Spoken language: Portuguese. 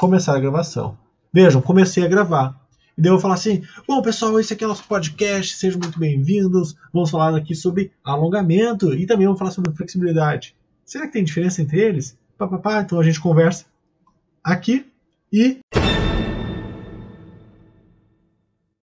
começar a gravação. Vejam, comecei a gravar. E daí eu vou falar assim: bom, pessoal, esse aqui é o nosso podcast, sejam muito bem-vindos. Vamos falar aqui sobre alongamento e também vamos falar sobre flexibilidade. Será que tem diferença entre eles? Pá, pá, pá. Então a gente conversa aqui e